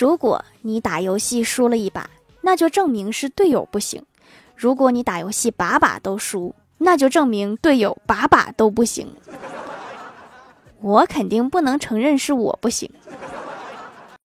如果你打游戏输了一把那就证明是队友不行。如果你打游戏把把都输那就证明队友把把都不行。我肯定不能承认是我不行。